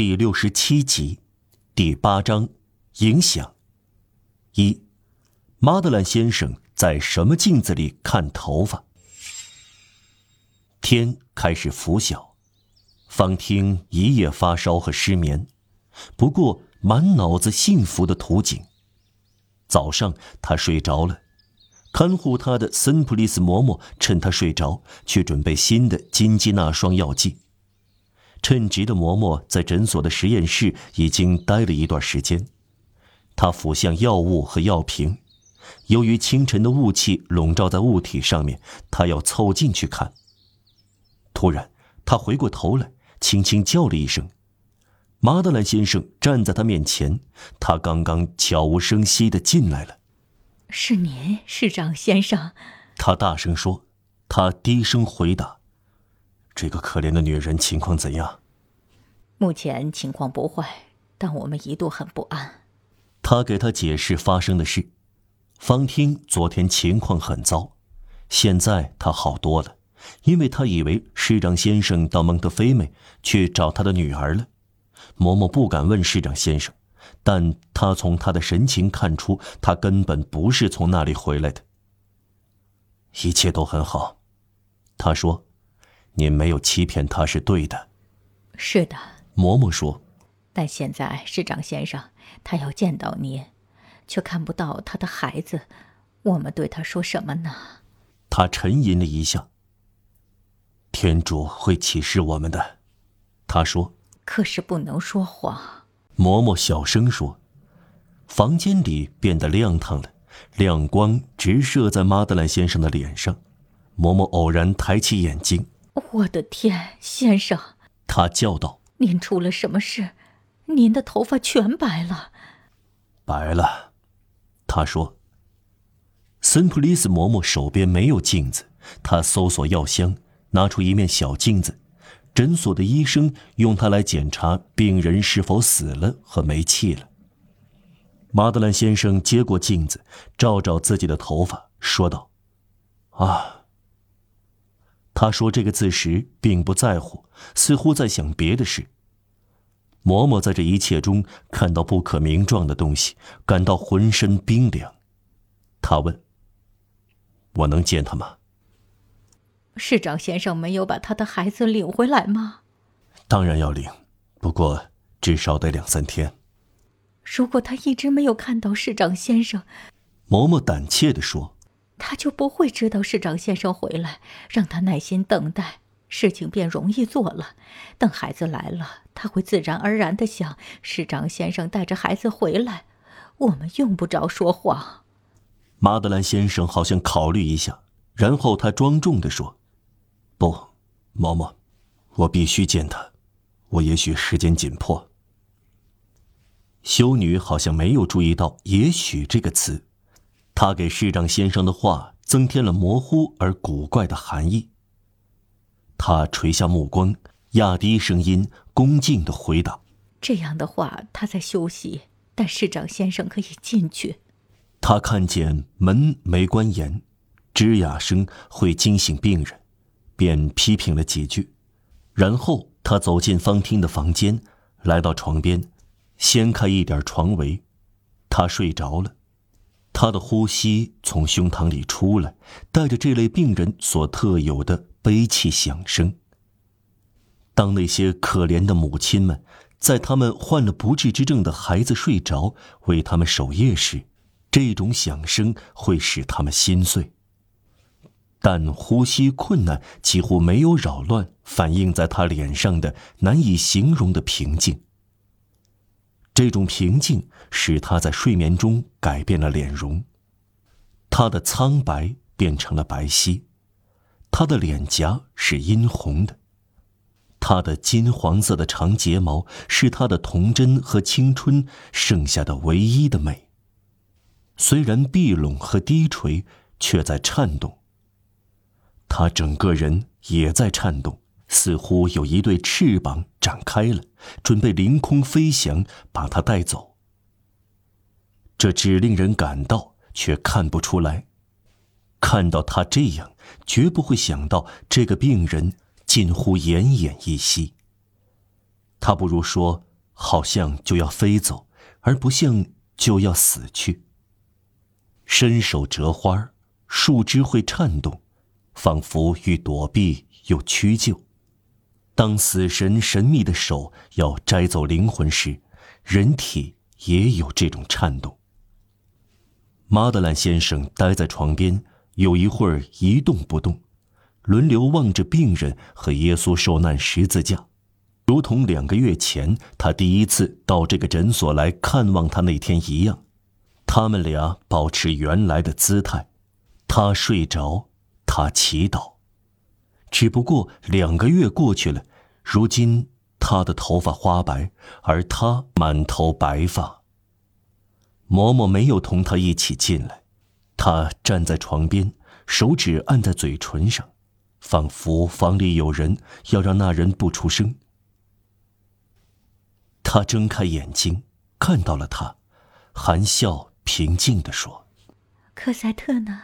第六十七集，第八章，影响。一，马德兰先生在什么镜子里看头发？天开始拂晓，方听一夜发烧和失眠，不过满脑子幸福的图景。早上他睡着了，看护他的森普利斯嬷嬷趁他睡着，去准备新的金鸡纳霜药剂。称职的嬷嬷在诊所的实验室已经待了一段时间，她俯向药物和药瓶，由于清晨的雾气笼罩在物体上面，她要凑近去看。突然，她回过头来，轻轻叫了一声。马德兰先生站在他面前，他刚刚悄无声息的进来了。“是您，市长先生。”他大声说。他低声回答。这个可怜的女人情况怎样？目前情况不坏，但我们一度很不安。他给他解释发生的事。方听昨天情况很糟，现在他好多了，因为他以为市长先生到蒙特菲美去找他的女儿了。嬷嬷不敢问市长先生，但他从他的神情看出，他根本不是从那里回来的。一切都很好，他说。您没有欺骗他是对的。是的，嬷嬷说。但现在市长先生他要见到您，却看不到他的孩子，我们对他说什么呢？他沉吟了一下。天主会启示我们的，他说。可是不能说谎。嬷嬷小声说。房间里变得亮堂了，亮光直射在马德兰先生的脸上。嬷嬷偶然抬起眼睛。我的天，先生！他叫道：“您出了什么事？您的头发全白了。”白了，他说。森普利斯嬷嬷手边没有镜子，他搜索药箱，拿出一面小镜子。诊所的医生用它来检查病人是否死了和没气了。马德兰先生接过镜子，照照自己的头发，说道：“啊。”他说这个字时并不在乎，似乎在想别的事。嬷嬷在这一切中看到不可名状的东西，感到浑身冰凉。他问：“我能见他吗？”市长先生没有把他的孩子领回来吗？当然要领，不过至少得两三天。如果他一直没有看到市长先生，嬷嬷胆怯地说。他就不会知道市长先生回来，让他耐心等待，事情便容易做了。等孩子来了，他会自然而然的想市长先生带着孩子回来，我们用不着说谎。马德兰先生好像考虑一下，然后他庄重的说：“不，嬷嬷，我必须见他，我也许时间紧迫。”修女好像没有注意到“也许”这个词。他给市长先生的话增添了模糊而古怪的含义。他垂下目光，压低声音，恭敬的回答：“这样的话，他在休息，但市长先生可以进去。”他看见门没关严，吱呀声会惊醒病人，便批评了几句。然后他走进方厅的房间，来到床边，掀开一点床围，他睡着了。他的呼吸从胸膛里出来，带着这类病人所特有的悲泣响声。当那些可怜的母亲们在他们患了不治之症的孩子睡着为他们守夜时，这种响声会使他们心碎。但呼吸困难几乎没有扰乱反映在他脸上的难以形容的平静。这种平静使他在睡眠中改变了脸容，他的苍白变成了白皙，他的脸颊是殷红的，他的金黄色的长睫毛是他的童真和青春剩下的唯一的美。虽然闭拢和低垂，却在颤动。他整个人也在颤动。似乎有一对翅膀展开了，准备凌空飞翔，把他带走。这只令人感到，却看不出来。看到他这样，绝不会想到这个病人近乎奄奄一息。他不如说好像就要飞走，而不像就要死去。伸手折花，树枝会颤动，仿佛欲躲避又屈就。当死神神秘的手要摘走灵魂时，人体也有这种颤动。马德兰先生待在床边，有一会儿一动不动，轮流望着病人和耶稣受难十字架，如同两个月前他第一次到这个诊所来看望他那天一样。他们俩保持原来的姿态，他睡着，他祈祷。只不过两个月过去了，如今他的头发花白，而他满头白发。嬷嬷没有同他一起进来，他站在床边，手指按在嘴唇上，仿佛房里有人，要让那人不出声。他睁开眼睛，看到了他，含笑平静地说：“克赛特呢？”